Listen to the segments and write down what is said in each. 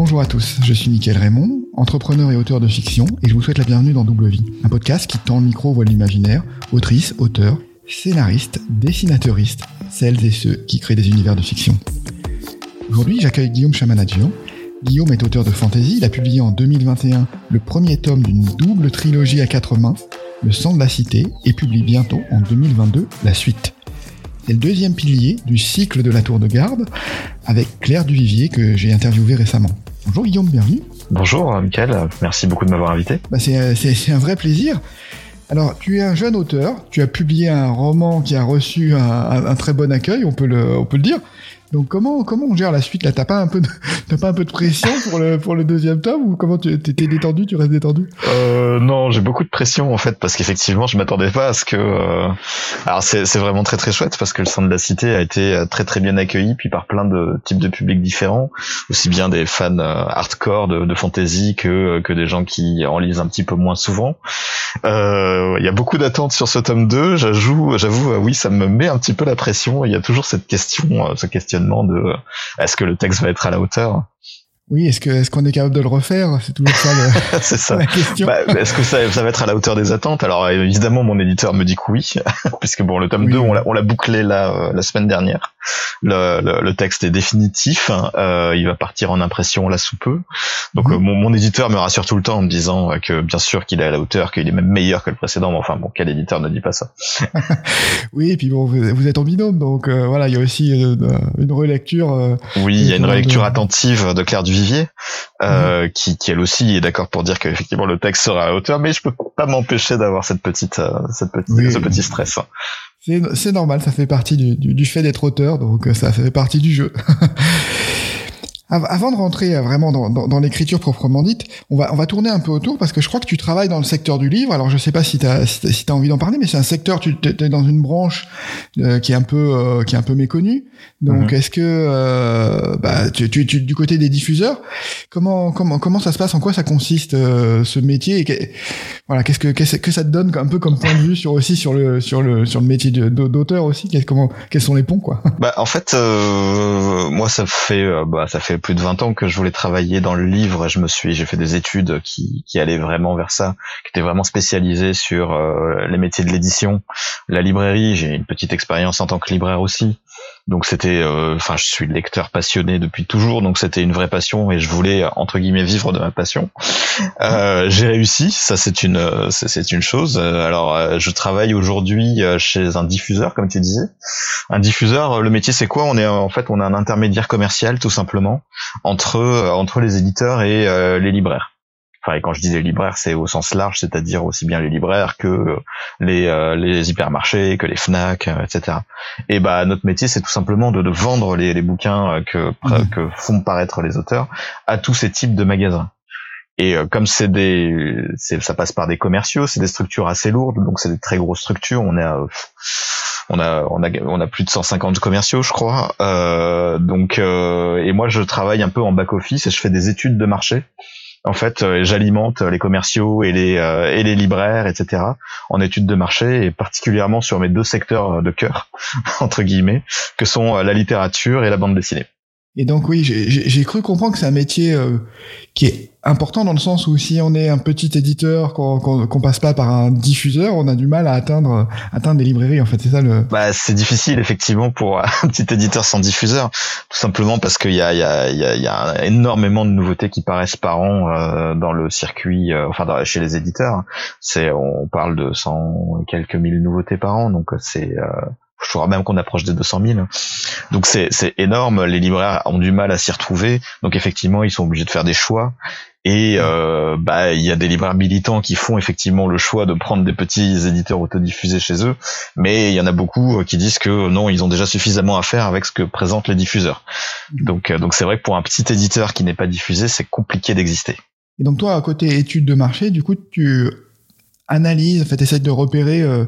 Bonjour à tous, je suis Mickaël Raymond, entrepreneur et auteur de fiction, et je vous souhaite la bienvenue dans Double Vie, un podcast qui tend le micro voit l'imaginaire, autrice, auteur, scénariste, dessinateuriste, celles et ceux qui créent des univers de fiction. Aujourd'hui, j'accueille Guillaume Chamanadian. Guillaume est auteur de fantasy, il a publié en 2021 le premier tome d'une double trilogie à quatre mains, Le sang de la cité, et publie bientôt, en 2022, la suite. C'est le deuxième pilier du cycle de la tour de garde, avec Claire Duvivier que j'ai interviewé récemment. Bonjour Guillaume, bienvenue. Bonjour Michael, merci beaucoup de m'avoir invité. Bah c'est un vrai plaisir. Alors, tu es un jeune auteur, tu as publié un roman qui a reçu un, un très bon accueil, on peut le, on peut le dire. Donc comment comment on gère la suite là? T'as pas un peu de t'as pas un peu de pression pour le pour le deuxième tome ou comment tu t'es détendu Tu restes détendu? Euh, Non, j'ai beaucoup de pression en fait parce qu'effectivement je m'attendais pas à ce que. Euh... Alors c'est c'est vraiment très très chouette parce que le sein de la cité a été euh, très très bien accueilli puis par plein de types de publics différents, aussi bien des fans euh, hardcore de, de fantasy que que des gens qui en lisent un petit peu moins souvent. Il y a beaucoup d'attentes sur ce tome 2. J'avoue j'avoue oui ça me met un petit peu la pression. Il y a toujours cette question ce question de est-ce que le texte va être à la hauteur? Oui, est-ce que est-ce qu'on est capable de le refaire? C'est toujours ça, le, ça. la question. Bah, est-ce que ça, ça va être à la hauteur des attentes? Alors évidemment, mon éditeur me dit que oui, puisque bon, le tome 2, on l'a, bouclé là euh, la semaine dernière. Le, le, le texte est définitif. Euh, il va partir en impression là sous peu. Donc mhm. euh, mon, mon, éditeur me rassure tout le temps en me disant euh, que bien sûr qu'il est à la hauteur, qu'il est même meilleur que le précédent. Mais enfin bon, quel éditeur ne dit pas ça? Oui, et puis bon, vous, êtes en binôme, donc voilà, il y a aussi une relecture. oui, il y a une relecture attentive de Claire Duvivier, mhm. qui, qui elle aussi est d'accord pour dire qu'effectivement le texte sera à la hauteur, mais je peux pas m'empêcher d'avoir cette petite, cette petite, ce petit stress. C'est normal, ça fait partie du, fait d'être auteur, donc euh, ça fait partie du jeu. Avant de rentrer euh, vraiment dans, dans, dans l'écriture proprement dite, on va, on va tourner un peu autour parce que je crois que tu travailles dans le secteur du livre. Alors je sais pas si tu as, si as envie d'en parler, mais c'est un secteur, tu es dans une branche euh, qui est un peu euh, qui est un peu méconnue. Donc mhm. est-ce que euh, bah, tu, tu, tu, du côté des diffuseurs, comment comment comment ça se passe? En quoi ça consiste ce métier? Et Voilà, qu'est-ce que qu'est-ce que ça te donne un peu comme point de vue sur aussi sur le sur le sur le métier d'auteur aussi? Comment quels sont les ponts quoi? Bah en fait moi ça fait bah ça fait plus de 20 ans que je voulais travailler dans le livre et je me suis j'ai fait des études qui, qui allaient vraiment vers ça qui étaient vraiment spécialisées sur euh, les métiers de l'édition la librairie. J'ai une petite expérience en tant que libraire aussi donc c'était euh, enfin je suis lecteur passionné depuis toujours donc c'était une vraie passion et je voulais entre guillemets vivre de ma passion. Euh, j'ai réussi ça c'est une c'est une chose. Alors je travaille aujourd'hui chez un diffuseur comme tu disais. Un diffuseur le métier c'est quoi? On est en fait on est un intermédiaire commercial tout simplement entre euh, entre les éditeurs et euh, les libraires. Enfin, et quand je dis les libraires, c'est au sens large, c'est-à-dire aussi bien les libraires que les, euh, les hypermarchés, que les Fnac, etc. Et bah notre métier, c'est tout simplement de, de vendre les, les bouquins que, mmh. que font paraître les auteurs à tous ces types de magasins. Et comme c'est des, ça passe par des commerciaux, c'est des structures assez lourdes, donc c'est des très grosses structures. On est à, on a on a on a plus de 150 commerciaux je crois euh, donc euh, et moi je travaille un peu en back office et je fais des études de marché en fait euh, j'alimente les commerciaux et les et les libraires etc en études de marché et particulièrement sur mes deux secteurs de cœur entre guillemets que sont la littérature et la bande dessinée. Et donc oui, j'ai cru comprendre que c'est un métier euh, qui est important dans le sens où si on est un petit éditeur, qu'on passe pas par un diffuseur, on a du mal à atteindre atteindre des librairies. En fait, c'est ça le. Bah, c'est difficile effectivement pour un petit éditeur sans diffuseur, tout simplement parce qu'il y a il y a il y a, y a énormément de nouveautés qui paraissent par an euh, dans le circuit, euh, enfin chez les éditeurs. C'est on parle de cent quelques mille nouveautés par an, donc c'est je crois même qu'on approche des 200 000. Donc c'est énorme. Les libraires ont du mal à s'y retrouver. Donc effectivement, ils sont obligés de faire des choix. Et euh, bah il y a des libraires militants qui font effectivement le choix de prendre des petits éditeurs autodiffusés chez eux, mais il y en a beaucoup euh, qui disent que non, ils ont déjà suffisamment à faire avec ce que présentent les diffuseurs. Mmh. Donc euh, donc c'est vrai que pour un petit éditeur qui n'est pas diffusé, c'est compliqué d'exister. Et donc toi, à côté études de marché, du coup, tu analyses, en fait, essaies de repérer euh,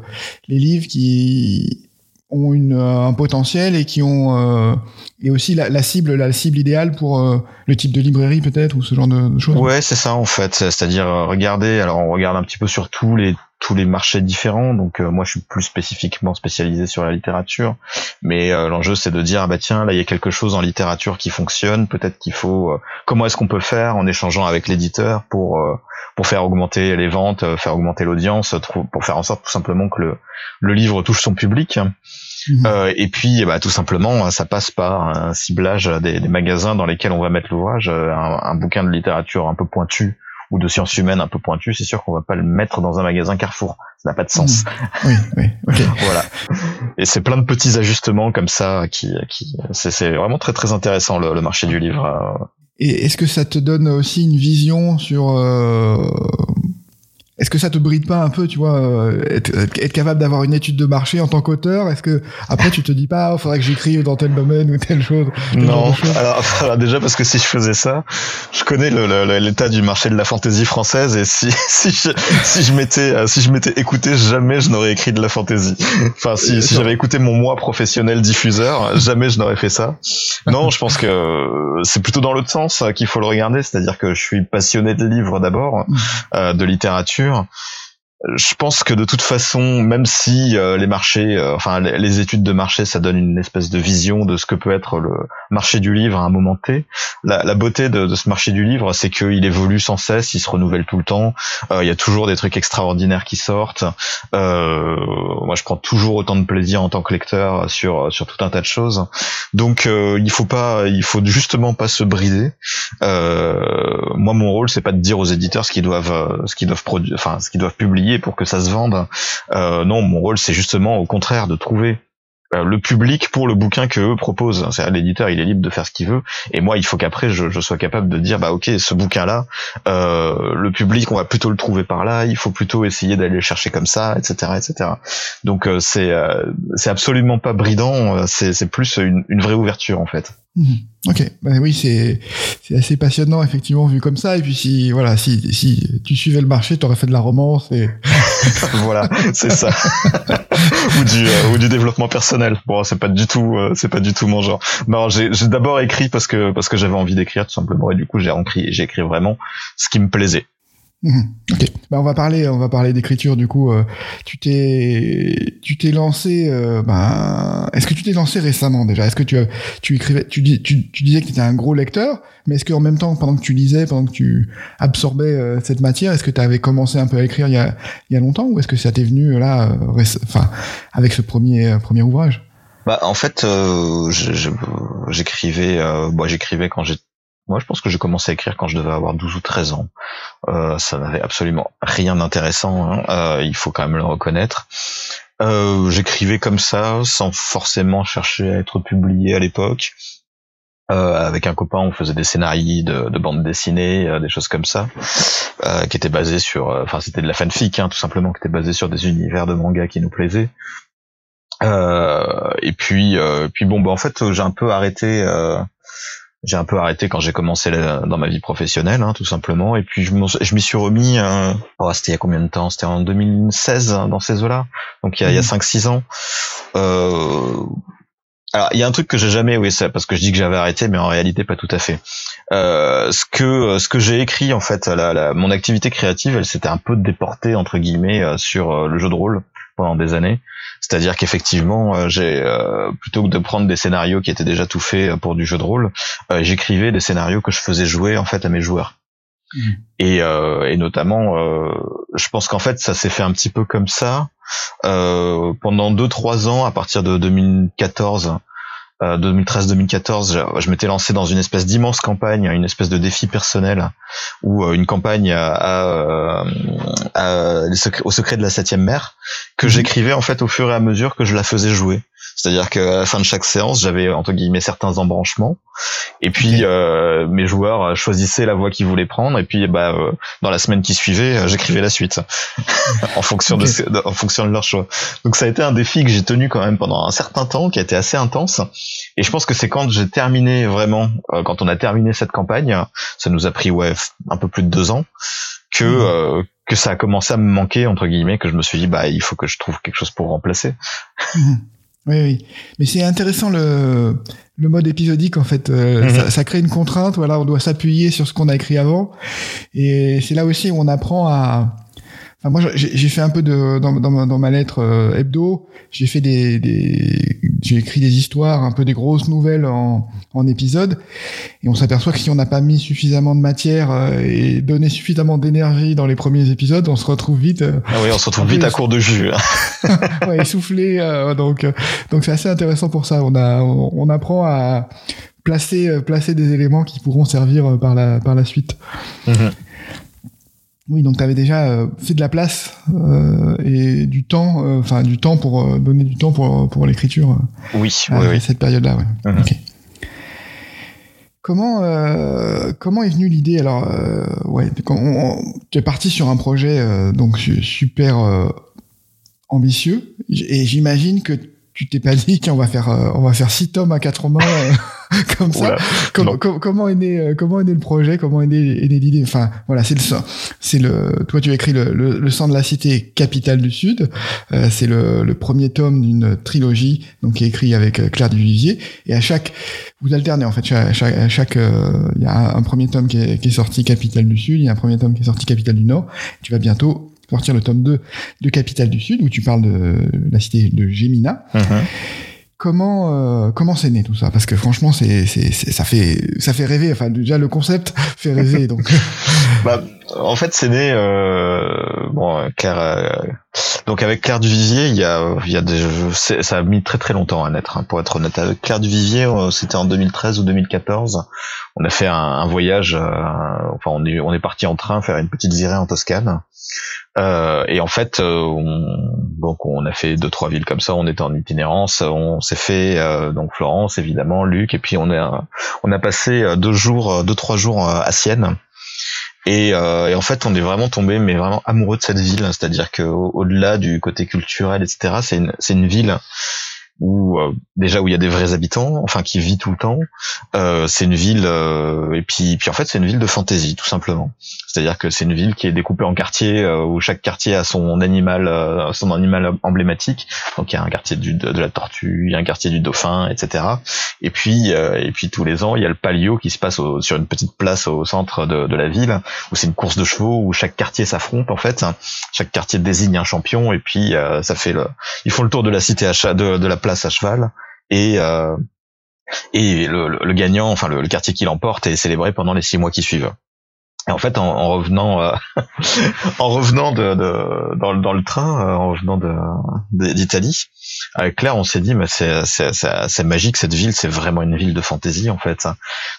les livres qui ont une, euh, un potentiel et qui ont euh, et aussi la, la, cible la cible idéale pour euh, le type de librairie peut-être ou ce genre de, choses ouais c'est ça en fait c'est-à-dire regarder alors on regarde un petit peu sur tous les tous les marchés différents. Donc moi, je suis plus spécifiquement spécialisé sur la littérature, mais l'enjeu c'est de dire ah bah tiens là il y a quelque chose en littérature qui fonctionne. Peut-être qu'il faut comment est-ce qu'on peut faire en échangeant avec l'éditeur pour pour faire augmenter les ventes, faire augmenter l'audience, pour faire en sorte tout simplement que le le livre touche son public. Mhm. Euh, et puis, bah, tout simplement, ça passe par un ciblage des, des magasins dans lesquels on va mettre l'ouvrage. Euh, un, un, bouquin de littérature un peu pointu ou de sciences humaines un peu pointu, c'est sûr qu'on va pas le mettre dans un magasin Carrefour. Ça n'a pas de sens. Mhm. Oui, oui, voilà. Et c'est plein de petits ajustements comme ça qui, qui c'est vraiment très très intéressant le, le marché du livre. Euh. Et est-ce que ça te donne aussi une vision sur euh, est-ce que ça te bride pas un peu, tu vois, euh, être, être capable d'avoir une étude de marché en tant qu'auteur? Est-ce que après tu te dis pas, il oh, faudrait que j'écrive dans tel domaine ou telle chose Non, alors, déjà parce que si je faisais ça, je connais l'état du marché de la fantaisie française et si si je, si je m'étais euh, si je m'étais écouté, jamais je n'aurais écrit de la fantaisie. Enfin, si, si j'avais écouté mon moi professionnel diffuseur, jamais je n'aurais fait ça. Non, je pense que c'est plutôt dans l'autre sens qu'il faut le regarder, c'est-à-dire que je suis passionné de livres d'abord, mmh. euh, de littérature sûr. Je pense que de toute façon, même si euh, les marchés, euh, enfin les, études de marché, ça donne une espèce de vision de ce que peut être le marché du livre à un moment T. La, beauté de, ce marché du livre, c'est qu'il évolue sans cesse, il se renouvelle tout le temps. Euh, il y a toujours des trucs extraordinaires qui sortent. moi, je prends toujours autant de plaisir en tant que lecteur sur sur tout un tas de choses. Donc, il faut pas, il faut justement pas se brider. moi, mon rôle, c'est pas de dire aux éditeurs ce qu'ils doivent, ce qu'ils doivent produire, enfin, ce qu'ils doivent publier pour que ça se vende. Euh, non, mon rôle c'est justement au contraire de trouver euh, le public pour le bouquin que eux proposent. C'est l'éditeur, il est libre de faire ce qu'il veut. Et moi, il faut qu'après, je, je, sois capable de dire, bah ok, ce bouquin-là, euh, le public, on va plutôt le trouver par là. Il faut plutôt essayer d'aller le chercher comme ça, etc., etc. Donc euh, c'est euh, c'est absolument pas bridant. C'est plus une, une vraie ouverture en fait. Mhm. Ok, bah oui, c'est assez passionnant effectivement vu comme ça. Et puis si voilà, si si tu suivais le marché, tu aurais fait de la romance et voilà, c'est ça. ou du euh, ou du développement personnel. Bon, c'est pas du tout euh, c'est pas du tout mon genre. Non, j'ai d'abord écrit parce que parce que j'avais envie d'écrire tout simplement et du coup j'ai j'ai écrit vraiment ce qui me plaisait. Mhm. Ok. Bah, on va parler, on va parler d'écriture du coup. Euh, tu t'es, tu t'es lancé. Euh, bah, est-ce que tu t'es lancé récemment déjà? Est-ce que tu, tu écrivais, tu, dis, tu, tu disais que tu étais un gros lecteur, mais est-ce qu'en même temps, pendant que tu lisais, pendant que tu absorbais euh, cette matière, est-ce que tu avais commencé un peu à écrire il y a, il y a longtemps, ou est-ce que ça t'est venu là, enfin, avec ce premier premier ouvrage? Bah, en fait, j'écrivais, bon, j'écrivais quand j'étais moi, je pense que j'ai commencé à écrire quand je devais avoir 12 ou 13 ans. Euh, ça n'avait absolument rien d'intéressant, hein. euh, il faut quand même le reconnaître. Euh, j'écrivais comme ça, sans forcément chercher à être publié à l'époque. avec un copain, on faisait des scénarios de, de bande dessinée, des choses comme ça, qui étaient basées sur, enfin c'était de la fanfic, hein, tout simplement, qui était basé sur des univers de manga qui nous plaisaient. et puis, puis bon, bah en fait, j'ai un peu arrêté j'ai un peu arrêté quand j'ai commencé dans ma vie professionnelle, hein, tout simplement. Et puis je m'y suis remis. Euh, oh, c'était il y a combien de temps? C'était en 2016 hein, dans ces eaux-là. Donc il y a, y a 5-6 mmh. ans. Euh, alors il y a un truc que j'ai jamais, oui, c'est parce que je dis que j'avais arrêté, mais en réalité pas tout à fait. Euh, ce que ce que j'ai écrit en fait, la, la, mon activité créative, elle s'était un peu déportée entre guillemets euh, sur euh, le jeu de rôle pendant des années. C'est-à-dire qu'effectivement, euh, j'ai euh, plutôt que de prendre des scénarios qui étaient déjà tout faits euh, pour du jeu de rôle, j'écrivais des scénarios que je faisais jouer en fait à mes joueurs. Mmh. Et, et, notamment, je pense qu'en fait, ça s'est fait un petit peu comme ça pendant deux trois ans à partir de 2014 2013-2014, euh, je, m'étais lancé dans une espèce d'immense campagne, une espèce de défi personnel, ou euh, une campagne à, au secret de la septième mer, que mhm. j'écrivais en fait au fur et à mesure que je la faisais jouer. C'est-à-dire qu'à la fin de chaque séance, j'avais entre guillemets certains embranchements, et puis euh, mes joueurs choisissaient la voie qu'ils voulaient prendre, et puis bah euh, dans la semaine qui suivait, euh, j'écrivais la suite en fonction de, en fonction de leur choix. Donc ça a été un défi que j'ai tenu quand même pendant un certain temps, qui a été assez intense. Et je pense que c'est quand j'ai terminé vraiment, quand on a terminé cette campagne, ça nous a pris ouais un peu plus de deux ans, que mmh. que ça a commencé à me manquer entre guillemets, que je me suis dit bah il faut que je trouve quelque chose pour remplacer. Oui, oui. Mais c'est intéressant le, le mode épisodique en fait. Euh, mhm. ça, crée une contrainte. Voilà, on doit s'appuyer sur ce qu'on a écrit avant. Et c'est là aussi où on apprend à moi, j'ai fait un peu de dans, dans, dans ma lettre euh, hebdo, j'ai fait des, des j'ai écrit des histoires, un peu des grosses nouvelles en, en épisodes, et on s'aperçoit que si on n'a pas mis suffisamment de matière euh, et donné suffisamment d'énergie dans les premiers épisodes, on se retrouve vite. Euh, ah oui, on se retrouve vite à court de jus. Hein. ouais, essoufflé. donc donc c'est assez intéressant pour ça. On a on, apprend à placer placer des éléments qui pourront servir par la par la suite. Mm-hmm. Oui, donc tu avais déjà euh, fait de la place euh, et du temps, euh, enfin du temps pour donner du temps pour, pour l'écriture. oui, oui, oui. Cette période-là, ouais. Mhm. Comment comment est venue l'idée Alors, ouais, tu es parti sur un projet donc super ambitieux et j'imagine que tu t'es pas dit qu'on va faire on va faire six tomes à quatre mains comme ça. comment est né euh, comment est né le projet Comment est né, l'idée? Enfin voilà, c'est le c'est le toi tu as écrit le, le, sang de la cité capitale du Sud. Euh, c'est le, le, premier tome d'une trilogie donc qui est écrit avec euh, Claire Duvivier et à chaque vous alternez en fait chaque chaque il y a un premier tome qui est, qui est sorti capitale du Sud, il y a un premier tome qui est sorti capitale du Nord. Tu vas bientôt sortir le tome 2 de Capitale du Sud où tu parles de la cité de Gémina. Uh-huh. Comment euh, comment c'est né tout ça? Parce que franchement, c'est ça fait ça fait rêver. Enfin, déjà le concept fait rêver. donc, bah, en fait, c'est né euh, bon Claire. Euh, donc avec Claire Duvivier, il y a il y a des ça a mis très très longtemps à naître. Hein, pour être honnête, avec Claire Duvivier, euh, c'était en 2013 ou 2014. On a fait un, un voyage. enfin, on est on est parti en train faire une petite virée en Toscane. Euh, et en fait, euh, on, donc on a fait deux trois villes comme ça. On était en itinérance. On s'est fait euh, donc Florence évidemment, Luc, et puis on a on a passé deux jours, deux trois jours à Sienne. Et, et, en fait, on est vraiment tombé, mais vraiment amoureux de cette ville. C'est-à-dire que au-delà du côté culturel, etc., c'est une, c'est une ville où euh, déjà où il y a des vrais habitants, enfin qui vit tout le temps. Euh, c'est une ville euh, et puis puis en fait c'est une ville de fantaisie tout simplement. C'est-à-dire que c'est une ville qui est découpée en quartiers où chaque quartier a son animal son animal emblématique. Donc il y a un quartier du, de, la tortue, il y a un quartier du dauphin, etc. Et puis et puis tous les ans il y a le palio qui se passe sur une petite place au centre de, de la ville où c'est une course de chevaux où chaque quartier s'affronte en fait. Chaque quartier désigne un champion et puis ça fait le ils font le tour de la cité à de, de la place à cheval et euh, et le, gagnant, enfin le, quartier qui l'emporte est célébré pendant les six mois qui suivent. Et en fait, en, revenant, euh, en revenant de, dans, dans, le train, euh, en revenant d'Italie, avec Claire, on s'est dit, mais c'est, magique cette ville, c'est vraiment une ville de fantaisie en fait.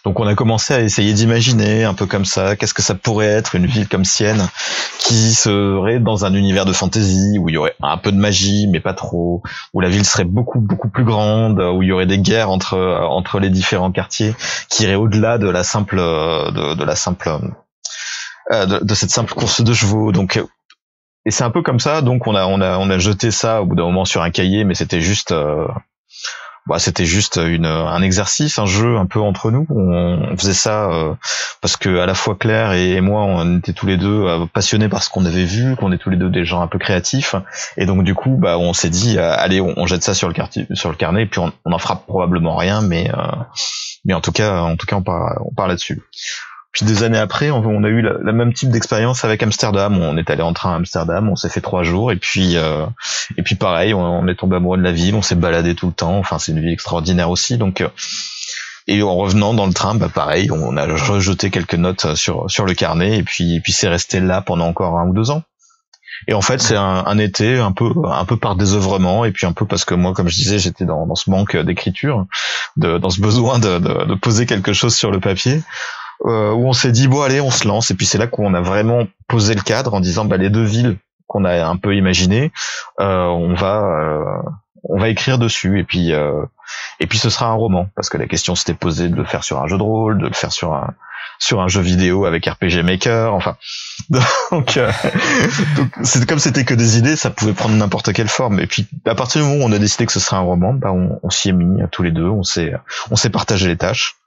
Donc on a commencé à essayer d'imaginer un peu comme ça, qu'est-ce que ça pourrait être une ville comme Sienne, qui serait dans un univers de fantaisie où il y aurait un peu de magie, mais pas trop, où la ville serait beaucoup beaucoup plus grande, où il y aurait des guerres entre entre les différents quartiers, qui iraient au-delà de la simple de, de la simple euh, de, de, cette simple course de chevaux. Donc et c'est un peu comme ça, donc on a on a on a jeté ça au bout d'un moment sur un cahier, mais c'était juste euh, bah, c'était juste une un exercice, un jeu un peu entre nous. On, faisait ça euh, parce que à la fois Claire et, moi, on était tous les deux euh, passionnés par ce qu'on avait vu, qu'on est tous les deux des gens un peu créatifs, et donc du coup, bah on s'est dit allez, on, jette ça sur le quartier, sur le carnet, et puis on, on en fera probablement rien, mais mais en tout cas, en tout cas, on part on part là-dessus. Puis des années après, on, a eu la, même type d'expérience avec Amsterdam. On est allé en train à Amsterdam, on s'est fait trois jours, et puis euh, et puis pareil, on, est tombé amoureux de la ville, on s'est baladé tout le temps. Enfin, c'est une ville extraordinaire aussi. Donc euh, et en revenant dans le train, bah pareil, on a rejeté quelques notes sur sur le carnet, et puis et puis c'est resté là pendant encore un ou deux ans. Et en fait, c'est un, un, été un peu un peu par désœuvrement et puis un peu parce que moi, comme je disais, j'étais dans, dans ce manque d'écriture, dans ce besoin de, de, poser quelque chose sur le papier. Euh, où on s'est dit bon allez on se lance. Et puis c'est là qu'on a vraiment posé le cadre en disant bah les deux villes qu'on a un peu imaginées euh, on va euh, on va écrire dessus. Et puis et puis ce sera un roman. Parce que la question s'était posée de le faire sur un jeu de rôle de le faire sur un sur un jeu vidéo avec RPG Maker enfin. Donc c'est comme c'était que des idées ça pouvait prendre n'importe quelle forme. Et puis à partir du moment où on a décidé que ce serait un roman bah on, s'y est mis tous les deux. On s'est on s'est partagé les tâches.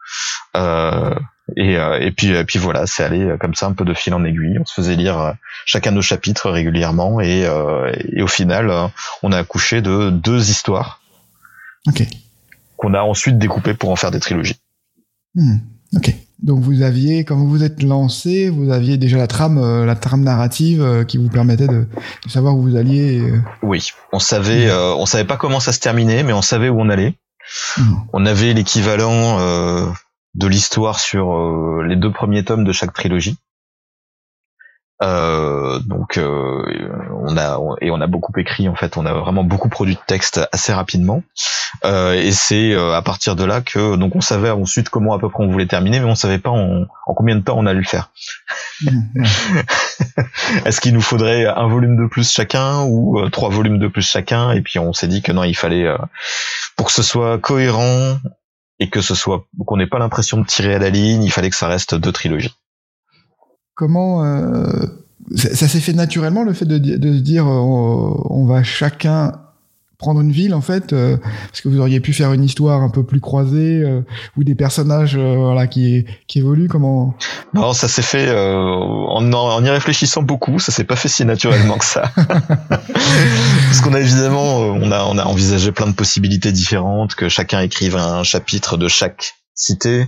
Euh, et, euh, et puis, et puis voilà, c'est allé euh, comme ça un peu de fil en aiguille. On se faisait lire euh, chacun nos chapitres régulièrement et, et au final, on a accouché de deux histoires. Ok. Qu'on a ensuite découpées pour en faire des trilogies. Hmm. Ok. Donc vous aviez, quand vous vous êtes lancé, vous aviez déjà la trame, euh, la trame narrative euh, qui vous permettait de, savoir où vous alliez. Euh. Oui, on savait, on savait pas comment ça se terminait, mais on savait où on allait. Hmm. On avait l'équivalent de l'histoire sur les deux premiers tomes de chaque trilogie. Euh, donc euh, on a et on a beaucoup écrit en fait, on a vraiment beaucoup produit de texte assez rapidement. Euh, et c'est à partir de là que donc on savait ensuite comment à peu près on voulait terminer, mais on savait pas en, combien de temps on allait le faire. Est-ce qu'il nous faudrait un volume de plus chacun ou trois volumes de plus chacun? Et puis on s'est dit que non, il fallait pour que ce soit cohérent et que ce soit qu'on n'ait pas l'impression de tirer à la ligne, il fallait que ça reste deux trilogies. Comment euh, ça, s'est fait naturellement le fait de, se dire euh, on, va chacun prendre une ville en fait euh, parce que vous auriez pu faire une histoire un peu plus croisée ou des personnages voilà qui qui évoluent comment? Non, ça s'est fait en, en, y réfléchissant beaucoup, ça s'est pas fait si naturellement que ça. parce qu'on a évidemment on a on a envisagé plein de possibilités différentes que chacun écrive un chapitre de chaque cité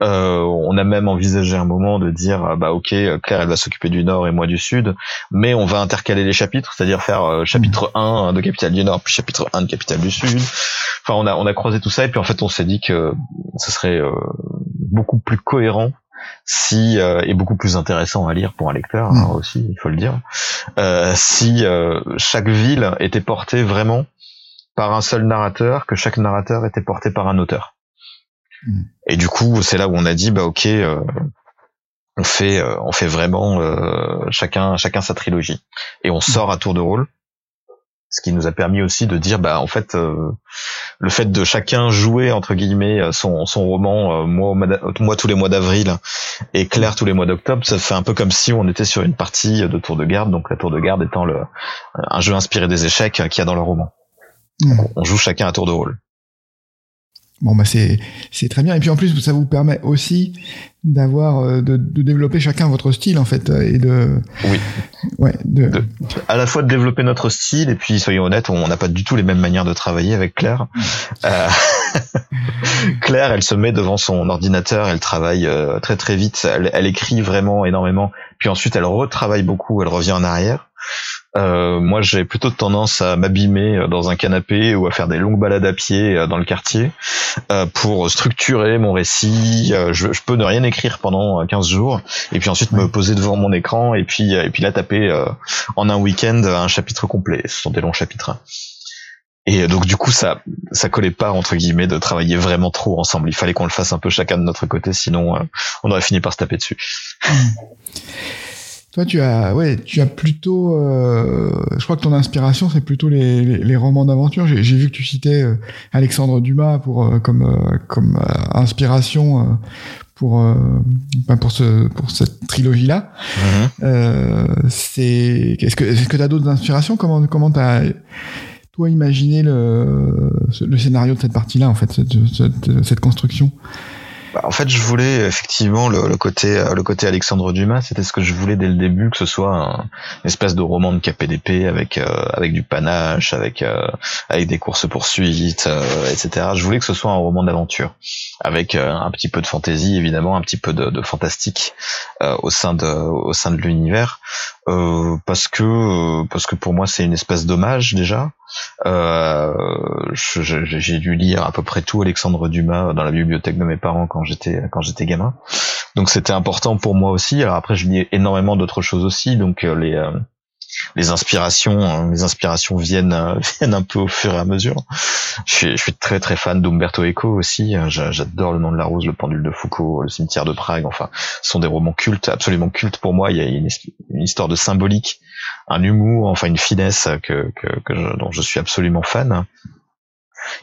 euh, on a même envisagé un moment de dire ah bah ok Claire elle va s'occuper du nord et moi du sud, mais on va intercaler les chapitres, c'est-à-dire faire euh, chapitre 1 de Capitale du Nord puis chapitre 1 de Capitale du Sud. Enfin on a on a croisé tout ça et puis en fait on s'est dit que ce serait euh, beaucoup plus cohérent si et beaucoup plus intéressant à lire pour un lecteur hein, aussi il faut le dire si chaque ville était portée vraiment par un seul narrateur que chaque narrateur était porté par un auteur et du coup, c'est là où on a dit, bah ok, euh, on fait, euh, on fait vraiment euh, chacun, chacun sa trilogie, et on sort à tour de rôle. Ce qui nous a permis aussi de dire, bah en fait, le fait de chacun jouer entre guillemets son, son roman, moi, moi tous les mois d'avril et Claire tous les mois d'octobre, ça fait un peu comme si on était sur une partie de tour de garde. Donc la tour de garde étant le, un jeu inspiré des échecs qu'il y a dans le roman. Mmh. on joue chacun à tour de rôle. Bon bah c'est c'est très bien. Et puis en plus ça vous permet aussi d'avoir euh, de, de, développer chacun votre style en fait euh, et de oui. ouais de... à la fois de développer notre style et puis soyons honnêtes on n'a pas du tout les mêmes manières de travailler avec Claire. Euh... Claire elle se met devant son ordinateur elle travaille euh, très très vite. Elle, elle écrit vraiment énormément. Puis ensuite elle retravaille beaucoup elle revient en arrière euh, moi, j'ai plutôt tendance à m'abîmer euh, dans un canapé ou à faire des longues balades à pied euh, dans le quartier pour structurer mon récit. Je, peux ne rien écrire pendant 15 jours et puis ensuite me poser devant mon écran et puis et puis là taper en un week-end un chapitre complet. Ce sont des longs chapitres. Et donc du coup ça ça collait pas entre guillemets de travailler vraiment trop ensemble. Il fallait qu'on le fasse un peu chacun de notre côté, sinon on aurait fini par se taper dessus. Toi, tu as, ouais, tu as plutôt, euh, je crois que ton inspiration, c'est plutôt les, les, romans d'aventure. J'ai vu que tu citais euh, Alexandre Dumas pour euh, comme euh, comme inspiration pour ben, pour ce pour cette trilogie là. Mm-hmm. c'est est-ce que est-ce que t'as d'autres inspirations? Comment comment t'as toi imaginé le le scénario de cette partie là en fait cette, cette, cette construction? Bah, en fait, je voulais effectivement le, côté euh, le côté Alexandre Dumas, c'était ce que je voulais dès le début, que ce soit un, une espèce de roman de KPDP avec euh, avec du panache, avec euh, avec des courses poursuites, etc. Je voulais que ce soit un roman d'aventure, avec un petit peu de fantaisie évidemment, un petit peu de, de fantastique au sein de au sein de l'univers, parce que parce que pour moi c'est une espèce d'hommage déjà euh, j'ai dû lire à peu près tout Alexandre Dumas dans la bibliothèque de mes parents quand j'étais quand j'étais gamin. Donc c'était important pour moi aussi. Alors après je lis énormément d'autres choses aussi. Donc euh, les euh, les inspirations, hein, les inspirations viennent viennent un peu au fur et à mesure. Je suis, je suis très très fan d'Umberto Eco aussi. J'adore Le Nom de la Rose, Le Pendule de Foucault, Le Cimetière de Prague. Enfin, ce sont des romans cultes, absolument cultes pour moi. Il y a une, histoire de symbolique un humour, enfin une finesse que, que, que je, dont je suis absolument fan.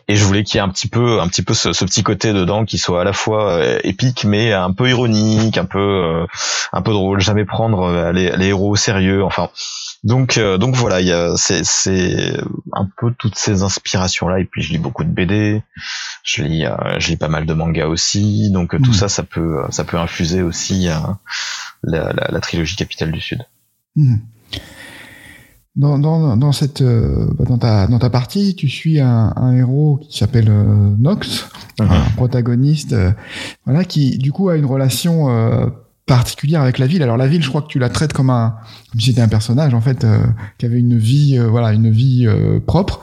Et je voulais qu'il y ait un petit peu, un petit peu ce, petit côté dedans qui soit à la fois euh, épique mais un peu ironique, un peu, euh, un peu drôle. Jamais prendre euh, les, les, héros au sérieux. Enfin, donc, donc voilà, il y a, c'est, c'est un peu toutes ces inspirations là. Et puis je lis beaucoup de BD, je lis, je lis pas mal de mangas aussi. Donc tout mmh. ça, ça peut, ça peut infuser aussi la, la, la, trilogie Capitale du Sud. Mmh. dans, dans, dans cette euh, bah, dans ta dans ta partie, tu suis un, un héros qui s'appelle euh, Nox, Mhm. un protagoniste, euh, voilà, qui du coup a une relation euh, particulière avec la ville. Alors la ville, je crois que tu la traites comme un comme si c'était un personnage en fait euh, qui avait une vie euh, voilà une vie euh, propre.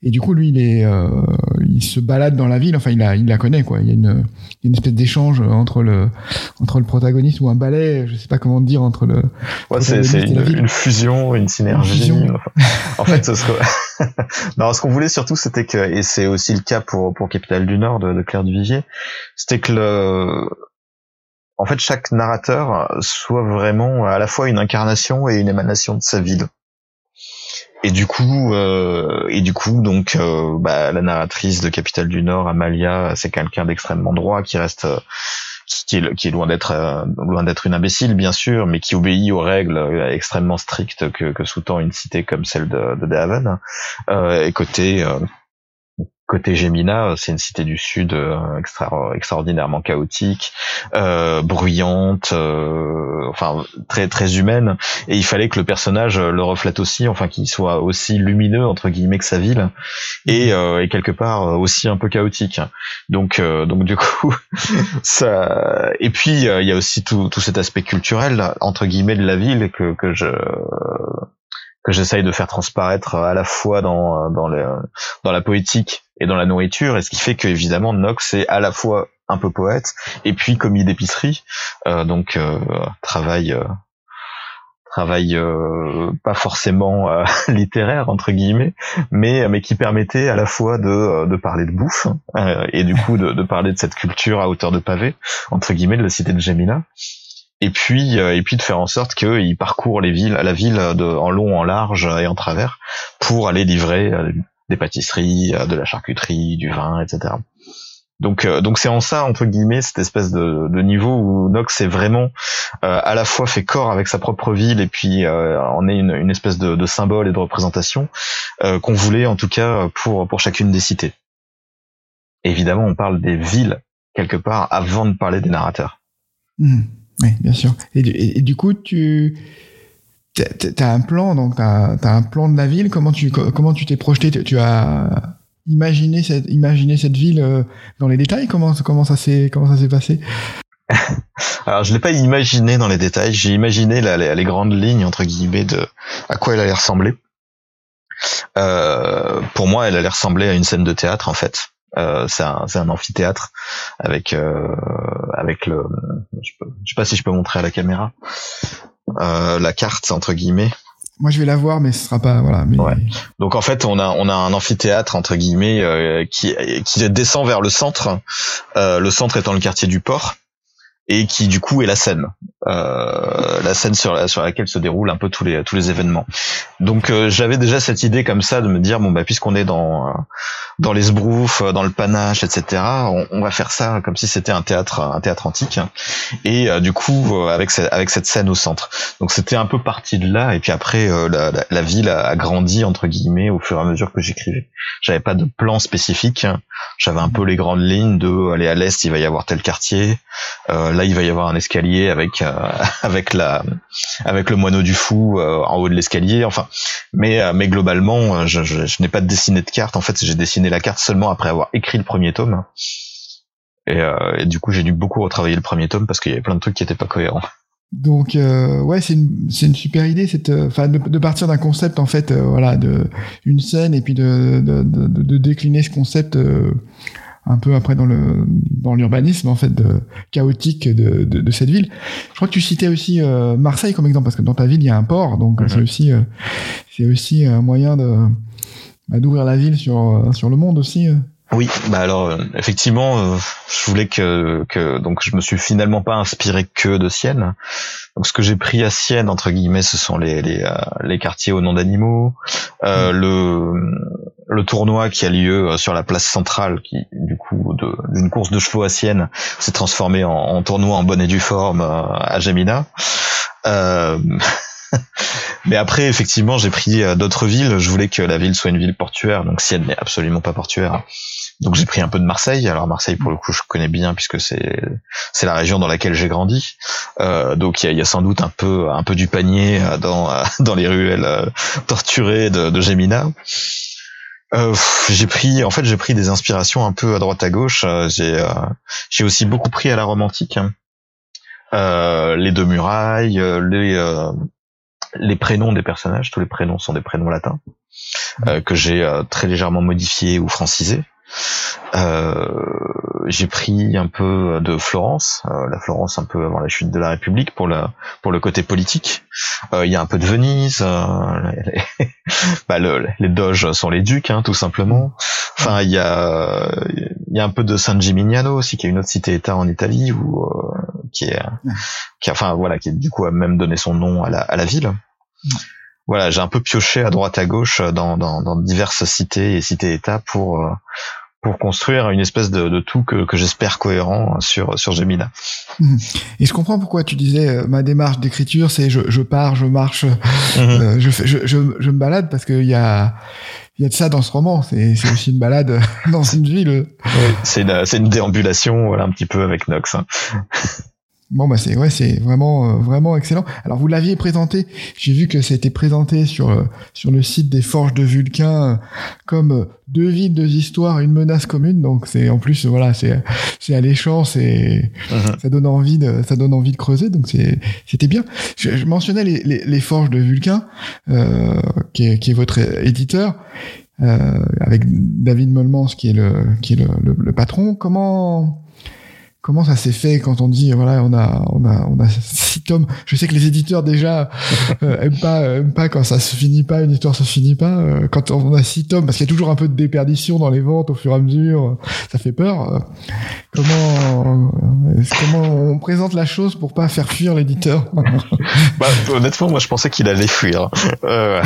Et du coup, lui, il est, euh, il se balade dans la ville. Enfin, il la, il la connaît, quoi. Il y a une, une espèce d'échange entre le, entre le protagoniste ou un balai, je sais pas comment dire, entre le. Ouais, c'est une, une fusion, une synergie. fusion. En fait, ce que- non, ce qu'on voulait surtout, c'était que, et c'est aussi le cas pour pour Capitale du Nord de, de Claire Duvivier, c'était que le, en fait, chaque narrateur soit vraiment à la fois une incarnation et une émanation de sa ville. Et du coup, euh, et du coup, donc, euh, bah, la narratrice de Capitale du Nord, Amalia, c'est quelqu'un d'extrêmement droit qui reste, euh, qui, est, loin d'être, euh, loin d'être une imbécile, bien sûr, mais qui obéit aux règles extrêmement strictes que, que sous-tend une cité comme celle de, de. Euh, et côté, côté Gemina, c'est une cité du sud euh, extra, extraordinairement chaotique, euh, bruyante, euh, enfin très très humaine. Et il fallait que le personnage le reflète aussi, enfin qu'il soit aussi lumineux entre guillemets que sa ville, et, euh, et quelque part euh, aussi un peu chaotique. Donc euh, donc du coup ça. Et puis euh, il y a aussi tout tout cet aspect culturel entre guillemets de la ville que que je que j'essaye de faire transparaître à la fois dans dans le dans la poétique et dans la nourriture et ce qui fait que évidemment Nox est à la fois un peu poète et puis commis d'épicerie euh, donc euh, travail euh, travail euh, pas forcément euh, littéraire entre guillemets mais mais qui permettait à la fois de euh, de parler de bouffe et du coup de, de parler de cette culture à hauteur de pavé entre guillemets de la cité de Gemina et puis et puis de faire en sorte qu'il parcourt les villes la ville de, en long en large et en travers pour aller livrer des pâtisseries euh, de la charcuterie du vin etc donc euh, donc c'est en ça entre guillemets cette espèce de, de niveau où Nox est vraiment euh, à la fois fait corps avec sa propre ville et puis euh, en est une, une espèce de, de symbole et de représentation euh, qu'on voulait en tout cas pour pour chacune des cités évidemment on parle des villes quelque part avant de parler des narrateurs Hmm. Oui, bien sûr. Et- et du coup, tu as un plan, donc tu as, un plan de la ville. Comment tu co- comment tu t'es projeté? Tu- as imaginé cette imaginé cette ville euh, dans les détails? Comment comment ça s'est comment ça s'est passé? Alors je l'ai pas imaginé dans les détails, j'ai imaginé les, grandes lignes entre guillemets de à quoi elle allait ressembler. Euh, pour moi, elle allait ressembler à une scène de théâtre en fait. Euh, c'est un, amphithéâtre avec avec le je, peux, je sais pas si je peux montrer à la caméra euh, la carte entre guillemets Moi, je vais la voir, mais ce sera pas voilà. Mais Ouais. Donc en fait, on a on a un amphithéâtre entre guillemets euh, qui qui descend vers le centre. Euh, le centre étant le quartier du port et qui du coup est la scène, euh, la scène sur la, sur laquelle se déroulent un peu tous les tous les événements. Donc euh, j'avais déjà cette idée comme ça de me dire bon bah puisqu'on est dans euh, dans les sbroufs, euh, dans le panache, etc. On, on va faire ça comme si c'était un théâtre un théâtre antique et euh, du coup euh, avec cette, avec cette scène au centre. Donc c'était un peu parti de là et puis après euh, la, la, ville a, grandi entre guillemets au fur et à mesure que j'écrivais. J'avais pas de plan spécifique. J'avais un peu les grandes lignes de aller à l'est il va y avoir tel quartier. Euh, là il va y avoir un escalier avec euh, avec la avec le moineau du fou euh, en haut de l'escalier. Enfin mais euh, mais globalement euh, je, je, je n'ai pas dessiné de carte. En fait j'ai dessiné la carte seulement après avoir écrit le premier tome. Et, euh, et du coup j'ai dû beaucoup retravailler le premier tome parce qu'il y avait plein de trucs qui étaient pas cohérents. Donc euh, ouais, c'est une c'est une super idée, cette euh, enfin de, de partir d'un concept en fait, euh, voilà, de une scène et puis de de, de, de décliner ce concept euh, un peu après dans le dans l'urbanisme en fait de, chaotique de, de, de cette ville. Je crois que tu citais aussi euh, Marseille comme exemple parce que dans ta ville il y a un port, donc Mhm. c'est aussi euh, c'est aussi un moyen de bah, d'ouvrir la ville sur euh, sur le monde aussi. euh. Oui, bah alors euh, effectivement, euh, je voulais que, que donc je me suis finalement pas inspiré que de Sienne. Donc ce que j'ai pris à Sienne entre guillemets, ce sont les les, euh, les quartiers au nom d'animaux, euh, le le tournoi qui a lieu sur la place centrale, qui du coup d'une course de chevaux à Sienne s'est transformé en, en tournoi en bonne et due forme à Gemina. Euh, Mais après, effectivement, j'ai pris euh, d'autres villes. Je voulais que la ville soit une ville portuaire. Donc Sienne n'est absolument pas portuaire. Donc j'ai pris un peu de Marseille. Alors Marseille, pour le coup, je connais bien puisque c'est c'est la région dans laquelle j'ai grandi. Euh, donc il y a, y a, sans doute un peu un peu du panier dans dans les ruelles torturées de, de Gémina. Euh, j'ai pris, en fait, j'ai pris des inspirations un peu à droite à gauche. J'ai, j'ai aussi beaucoup pris à la romantique. Euh, les deux murailles, les les prénoms des personnages. Tous les prénoms sont des prénoms latins que j'ai très légèrement modifiés ou francisés. Euh, j'ai pris un peu de Florence, euh, la Florence un peu avant la chute de la République pour la pour le côté politique. Euh, il y a un peu de Venise. Les, bah, les, doges sont les ducs, hein, tout simplement. Enfin, il y a il y a un peu de San Gimignano aussi, qui est une autre cité-État en Italie, ou qui est qui enfin voilà, qui du coup a même donné son nom à la à la ville voilà, j'ai un peu pioché à droite à gauche dans, dans, dans diverses cités et cités-États pour pour construire une espèce de, de tout que, que j'espère cohérent sur sur Gemina. Mhm. Et je comprends pourquoi tu disais euh, ma démarche d'écriture, c'est je, je pars, je marche, mhm. euh, je, je, je, je, me balade parce qu'il y a il y a de ça dans ce roman. C'est aussi une balade dans une ville. Oui, c'est une, c'est une déambulation, voilà, un petit peu avec Nox. Hein. Bon bah c'est ouais c'est vraiment euh, vraiment excellent. Alors vous l'aviez présenté, j'ai vu que ça a été présenté sur euh, sur le site des Forges de Vulcain euh, comme deux villes, deux histoires, une menace commune. Donc c'est en plus voilà c'est c'est alléchant, c'est uh-huh. ça donne envie de ça donne envie de creuser. Donc c'est c'était bien. Je, mentionnais les, les, les, Forges de Vulcain qui est qui est votre éditeur. avec David Molmans qui est le qui est le, le patron. Comment comment ça s'est fait quand on dit voilà on a on a on a six tomes. Je sais que les éditeurs déjà euh, aiment pas aiment pas quand ça se finit pas une histoire se finit pas euh, quand on a six tomes parce qu'il y a toujours un peu de déperdition dans les ventes au fur et à mesure ça fait peur. Comment comment on présente la chose pour pas faire fuir l'éditeur? Bah, honnêtement moi je pensais qu'il allait fuir. Euh,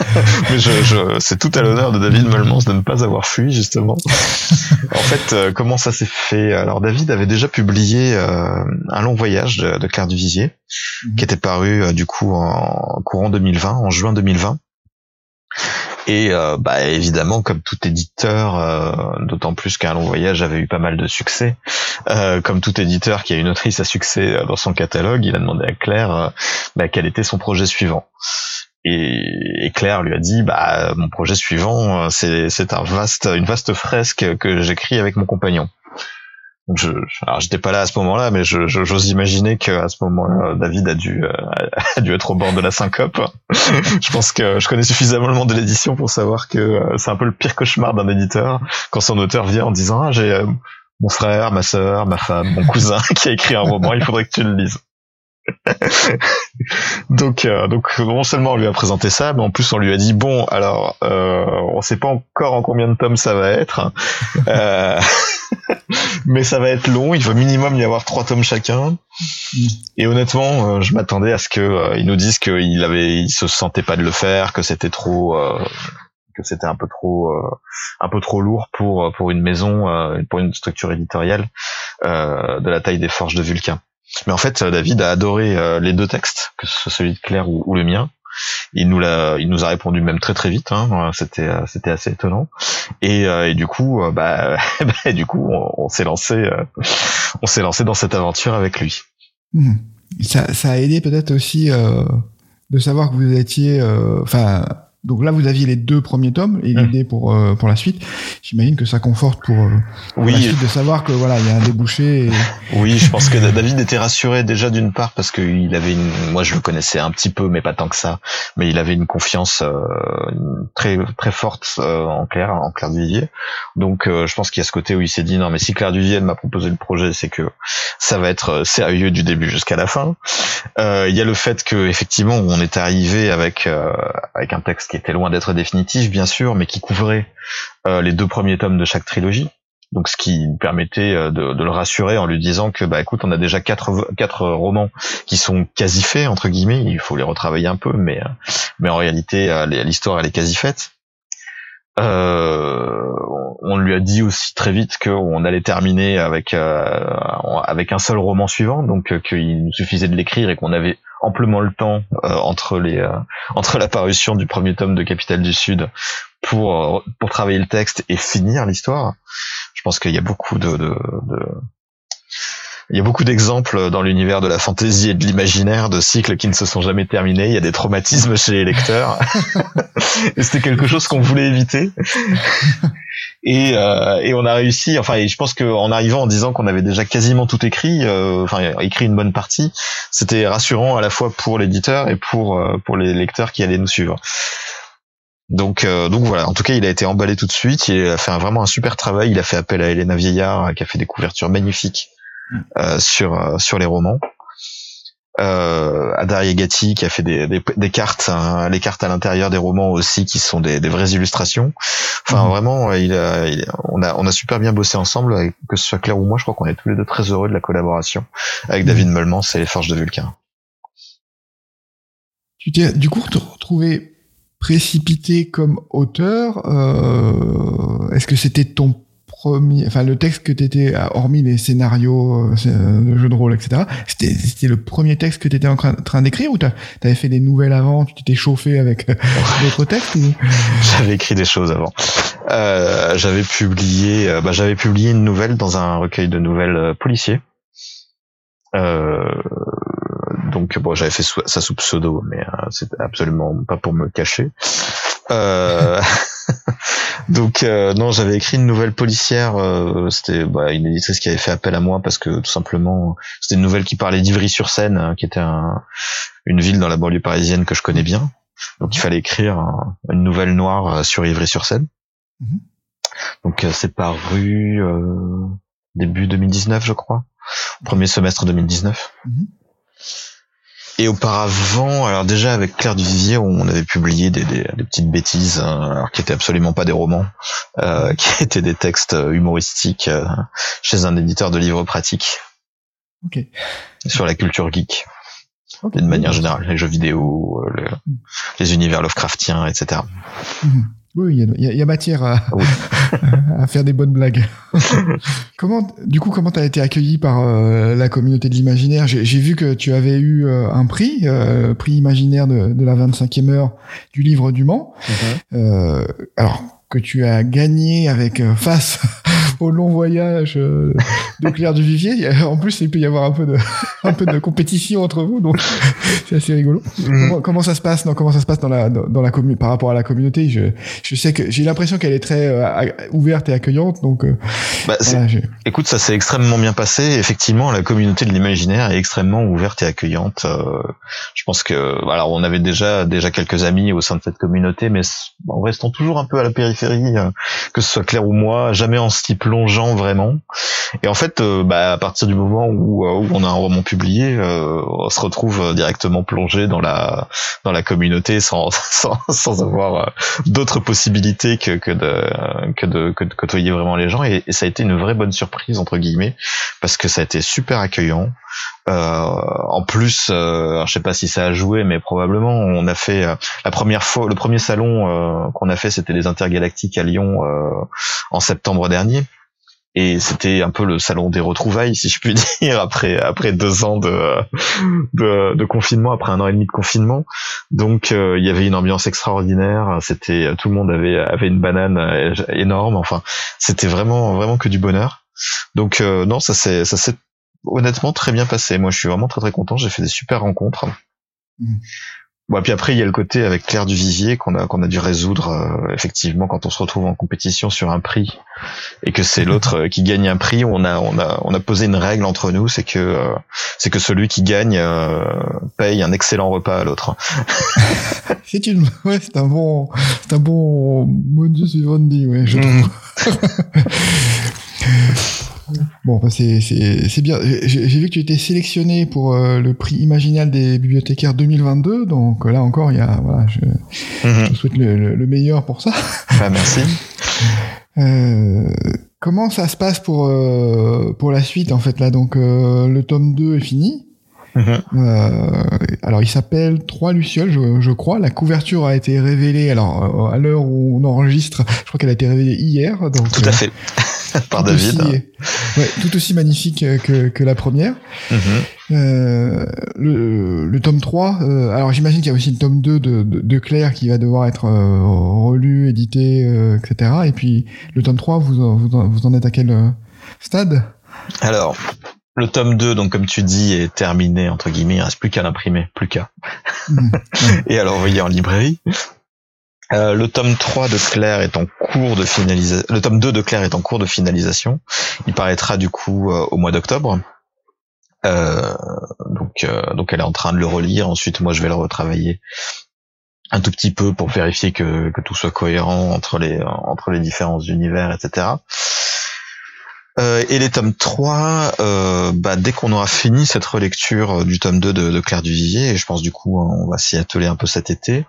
mais je, je c'est tout à l'honneur de David Melmans de ne pas avoir fui justement. En fait euh, comment ça s'est fait? Alors David avait déjà publié euh, un long voyage de, de Claire Duvisier, mhm. qui était paru euh, du coup en courant 2020, en juin 2020. Et euh, bah, évidemment, comme tout éditeur, d'autant plus qu'un long voyage avait eu pas mal de succès, comme tout éditeur qui a une autrice à succès dans son catalogue, il a demandé à Claire bah, quel était son projet suivant. Et, Claire lui a dit bah mon projet suivant c'est c'est un vaste une vaste fresque que j'écris avec mon compagnon je, alors j'étais pas là à ce moment-là, mais j'ose je, imaginer qu'à ce moment-là, David a dû, euh, a dû être au bord de la syncope. je pense que je connais suffisamment le monde de l'édition pour savoir que euh, c'est un peu le pire cauchemar d'un éditeur quand son auteur vient en disant ah, j'ai euh, mon frère, ma sœur, ma femme, mon cousin qui a écrit un roman, il faudrait que tu le lises. donc, euh, donc non seulement on lui a présenté ça, mais en plus on lui a dit bon, alors euh, on sait pas encore en combien de tomes ça va être, euh, mais ça va être long. Il va minimum y avoir trois tomes chacun. Et honnêtement, euh, je m'attendais à ce que euh, ils nous disent qu'il avait, il se sentait pas de le faire, que c'était trop que c'était un peu trop un peu trop lourd pour pour une maison pour une structure éditoriale de la taille des forges de Vulcain. Mais en fait, David a adoré euh, les deux textes, que ce soit celui de Claire ou, le mien. Il nous l'a, il nous a répondu même très très vite. Hein. C'était, euh, c'était assez étonnant. Et, euh, et du coup, bah, bah, du coup, on, s'est lancé, on s'est lancé dans cette aventure avec lui. Hmm. Ça, ça a aidé peut-être aussi de savoir que vous étiez, enfin donc là, vous aviez les deux premiers tomes et mmh. l'idée pour euh, pour la suite. J'imagine que ça conforte pour, euh, oui. la suite de savoir que voilà, il y a un débouché. Oui, je pense que David était rassuré déjà d'une part parce qu'il avait une, moi je le connaissais un petit peu, mais pas tant que ça, mais il avait une confiance euh, très très forte en Claire, en Claire Duvier. Donc je pense qu'il y a ce côté où il s'est dit non, mais si Claire Duvier m'a proposé le projet, c'est que ça va être sérieux du début jusqu'à la fin. Il y a le fait que effectivement on est arrivé avec avec un texte qui était loin d'être définitif, bien sûr, mais qui couvrait euh, les deux premiers tomes de chaque trilogie. Donc, ce qui permettait euh, de, de, le rassurer en lui disant que, bah, écoute, on a déjà quatre, quatre romans qui sont quasi faits entre guillemets. Il faut les retravailler un peu, mais, euh, mais en réalité, l'histoire elle est quasi faite. Euh, on lui a dit aussi très vite qu'on allait terminer avec avec un seul roman suivant, donc qu'il nous suffisait de l'écrire et qu'on avait amplement le temps euh, entre les euh, entre la parution du premier tome de Capitale du Sud pour pour travailler le texte et finir l'histoire. Je pense qu'il y a beaucoup de, de, de il y a beaucoup d'exemples dans l'univers de la fantaisie et de l'imaginaire de cycles qui ne se sont jamais terminés. Il y a des traumatismes chez les lecteurs. et c'était quelque chose qu'on voulait éviter. Et, euh, et on a réussi. Enfin, et je pense qu'en arrivant en disant qu'on avait déjà quasiment tout écrit, euh, enfin écrit une bonne partie, c'était rassurant à la fois pour l'éditeur et pour euh, pour les lecteurs qui allaient nous suivre. Donc, euh, donc voilà. En tout cas, il a été emballé tout de suite. Il a fait vraiment un super travail. Il a fait appel à Elena Vieillard, qui a fait des couvertures magnifiques euh, sur euh, sur les romans. Euh, Adarie Gatti qui a fait des, des, des cartes, hein, les cartes à l'intérieur des romans aussi qui sont des, des vraies illustrations. Enfin mhm. vraiment, il a, on a on a super bien bossé ensemble, que ce soit Claire ou moi, je crois qu'on est tous les deux très heureux de la collaboration avec David mhm. Meulmans et les Forges de Vulcain. Tu t'es du coup retrouvé précipité comme auteur. Euh, Est-ce que c'était ton enfin le texte que t'étais, hormis les scénarios euh, de jeux de rôle, etc. C'était, c'était le premier texte que t'étais en train, d'écrire ou t'avais fait des nouvelles avant, tu t'étais chauffé avec euh, d'autres textes J'avais écrit des choses avant. Euh, j'avais publié, euh, bah, j'avais publié une nouvelle dans un recueil de nouvelles policiers. Euh, donc bon, j'avais fait ça sous pseudo, mais c'était absolument pas pour me cacher. Euh, donc euh, non, j'avais écrit une nouvelle policière. Euh, c'était bah, une éditrice qui avait fait appel à moi parce que tout simplement c'était une nouvelle qui parlait d'Ivry-sur-Seine, hein, qui était une ville dans la banlieue parisienne que je connais bien. Donc il fallait écrire une nouvelle noire sur Ivry-sur-Seine. Mhm. Donc c'est paru début 2019, je crois, premier semestre 2019. Et auparavant, alors déjà avec Claire Duvivier, on avait publié des, des, des petites bêtises, hein, alors qui étaient absolument pas des romans, euh, qui étaient des textes humoristiques euh, chez un éditeur de livres pratiques. Okay. Sur la culture geek. Okay. de manière générale, les jeux vidéo, euh, mm. les univers Lovecraftiens, etc. Oui, il y, y a, matière à, à, faire des bonnes blagues. comment, du coup, comment t'as été accueilli par euh, la communauté de l'imaginaire? J'ai vu que tu avais eu euh, un prix, euh, prix imaginaire de, de, la 25e heure du livre du Mans. Mhm. alors que tu as gagné avec face au long voyage euh, de Claire du Vivier. En plus, il peut y avoir un peu de, un peu de compétition entre vous, donc c'est assez rigolo. Mm. Comment, ça se passe non, Comment ça se passe dans la dans, la commune par rapport à la communauté? Je, je sais que j'ai l'impression qu'elle est très euh, ouverte et accueillante, donc. Euh, bah, écoute, ça s'est extrêmement bien passé. Effectivement, la communauté de l'imaginaire est extrêmement ouverte et accueillante. je pense que, alors, on avait déjà déjà quelques amis au sein de cette communauté, mais en restant toujours un peu à la périphérie, que ce soit Claire ou moi, jamais en style plongeant vraiment. Et en fait, euh, bah, à partir du moment où, euh, où, on a un roman publié, euh, on se retrouve directement plongé dans la dans la communauté sans sans, sans avoir d'autres possibilités que que de que de que de côtoyer vraiment les gens. Et, ça a été une vraie bonne surprise entre guillemets parce que ça a été super accueillant. Euh, en plus, euh, je sais pas si ça a joué, mais probablement, on a fait la première fois, le premier salon qu'on a fait, c'était les Intergalactiques à Lyon en septembre dernier et c'était un peu le salon des retrouvailles si je puis dire après après deux ans de de, de confinement après un an et demi de confinement. Donc euh, il y avait une ambiance extraordinaire. C'était tout le monde avait avait une banane euh, énorme. Enfin c'était vraiment vraiment que du bonheur. Donc euh, non ça s'est ça s'est honnêtement très bien passé. Moi je suis vraiment très très content. J'ai fait des super rencontres. Mmh. Bon, et puis après, il y a le côté avec Claire Duvivier qu'on a qu'on a dû résoudre euh, effectivement quand on se retrouve en compétition sur un prix et que c'est l'autre euh, qui gagne un prix. On a on a on a posé une règle entre nous, c'est que euh, c'est que celui qui gagne paye un excellent repas à l'autre. c'est une ouais, c'est un bon c'est un bon modus vivendi, ouais, je trouve. Bon, bah, c'est bien. J'ai vu que tu étais sélectionné pour euh, le prix Imaginal des bibliothécaires 2022. Donc là encore, il y a, voilà, je, mhm. te souhaite le, meilleur pour ça. Bah, merci. Euh, comment ça se passe pour, euh, pour la suite en fait là? Donc le tome 2 est fini. Mhm. Euh, alors, il s'appelle Trois Lucioles, je, je, crois. La couverture a été révélée, alors, euh, à l'heure où on enregistre, je crois qu'elle a été révélée hier. Donc, tout à fait. Par David. Aussi, ouais, tout aussi magnifique que, que la première. Mhm. Euh, le, le, tome 3, euh, alors j'imagine qu'il y a aussi le tome 2 de, de, de Claire qui va devoir être euh, relu, édité, euh, etc. Et puis le tome 3, vous, vous, vous en êtes à quel stade? Alors, le tome 2, donc comme tu dis, est terminé, entre guillemets, il reste plus qu'à l'imprimer, plus qu'à. Mhm. Et alors, envoyer en librairie. Euh, le tome 3 de Claire est en cours de finalisation. Le tome 2 de Claire est en cours de finalisation. Il paraîtra du coup euh, au mois d'octobre. Euh, donc, euh, donc elle est en train de le relire. Ensuite, moi, je vais le retravailler un tout petit peu pour vérifier que, que tout soit cohérent entre les entre les différents univers, etc. Euh, et les tomes 3, euh, bah, dès qu'on aura fini cette relecture euh, du tome 2 de, de Claire Duvivier, et je pense du coup on va s'y atteler un peu cet été,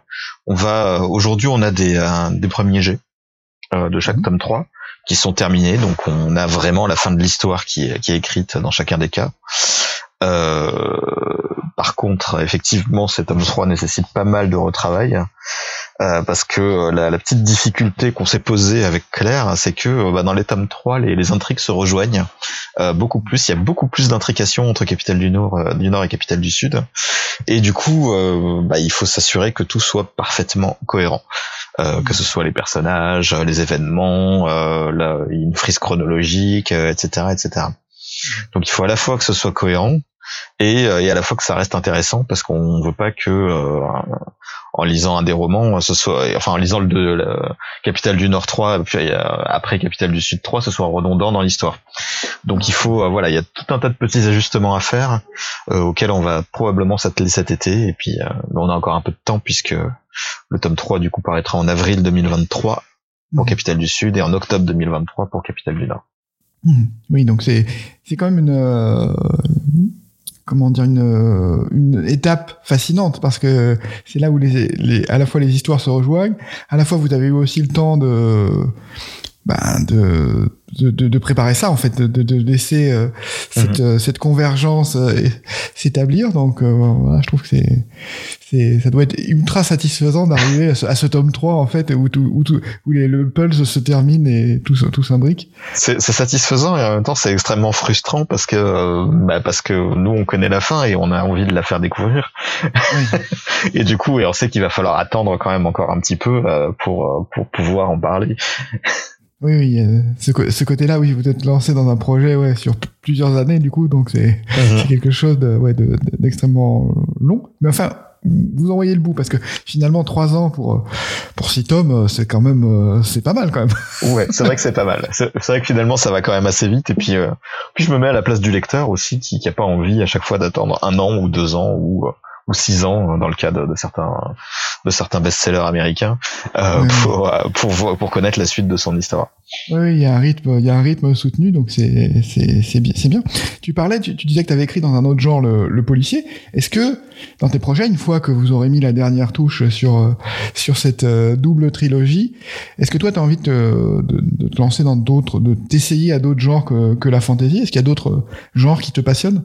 on va aujourd'hui on a des, des premiers jets de chaque mhm. tome 3 qui sont terminés, donc on a vraiment la fin de l'histoire qui est, qui est écrite dans chacun des cas. Euh, par contre, effectivement, cet tome 3 nécessite pas mal de retravail. Euh, parce que euh, la, la petite difficulté qu'on s'est posée avec Claire, c'est que euh, bah, dans les tomes 3, les, les intrigues se rejoignent beaucoup plus. Il y a beaucoup plus d'intrications entre Capitale du Nord, du Nord et Capitale du Sud, et du coup, bah, il faut s'assurer que tout soit parfaitement cohérent. que ce soit les personnages, les événements, la, une frise chronologique, etc., etc. Donc il faut à la fois que ce soit cohérent, et, et, à la fois que ça reste intéressant parce qu'on veut pas que euh, en lisant un des romans, ce soit, enfin en lisant le de Capitale du Nord 3, puis euh, après Capitale du Sud 3, ce soit redondant dans l'histoire. Donc il faut, euh, voilà, il y a tout un tas de petits ajustements à faire euh, auxquels on va probablement s'atteler cet été. Et puis on a encore un peu de temps puisque le tome 3 du coup paraîtra en avril 2023 pour mmh. Capitale du Sud et en octobre 2023 pour Capitale du Nord. Mmh. Oui, donc c'est c'est quand même une comment dire une, une étape fascinante parce que c'est là où les, les, à la fois les histoires se rejoignent, à la fois vous avez eu aussi le temps de ben de de, de, préparer ça en fait, de, de laisser euh, cette, mhm. euh, cette convergence euh, s'établir. Donc voilà, je trouve que c'est c'est ça doit être ultra satisfaisant d'arriver à, ce tome 3 en fait où tout, où, tout, où les, le pulse se termine et tout tout s'imbrique. C'est satisfaisant et en même temps c'est extrêmement frustrant parce que bah, parce que nous on connaît la fin et on a envie de la faire découvrir. et du coup et on sait qu'il va falloir attendre quand même encore un petit peu pour pour pouvoir en parler. Oui, oui, euh, ce, ce côté-là, oui, vous êtes lancé dans un projet ouais, sur plusieurs années, du coup, donc c'est mhm. quelque chose de, ouais, d'extrêmement long. Mais enfin, vous envoyez le bout parce que finalement trois ans pour pour six tomes euh, c'est quand même euh, c'est pas mal quand même ouais c'est vrai que c'est pas mal c'est vrai que finalement ça va quand même assez vite et puis puis je me mets à la place du lecteur aussi qui qui a pas envie à chaque fois d'attendre un an ou deux ans ou ou six ans hein, dans le cas de, certains de certains best-sellers américains euh, pour, euh, pour pour connaître la suite de son histoire. Oui, il y a un rythme, il y a un rythme soutenu, donc c'est c'est c'est bien, c'est bien. Tu parlais, tu, disais que tu avais écrit dans un autre genre le, le policier. Est-ce que dans tes projets, une fois que vous aurez mis la dernière touche sur euh, sur cette double trilogie, est-ce que toi tu as envie de, de, de, te lancer dans d'autres, de t'essayer à d'autres genres que que la fantasy Est-ce qu'il y a d'autres genres qui te passionnent?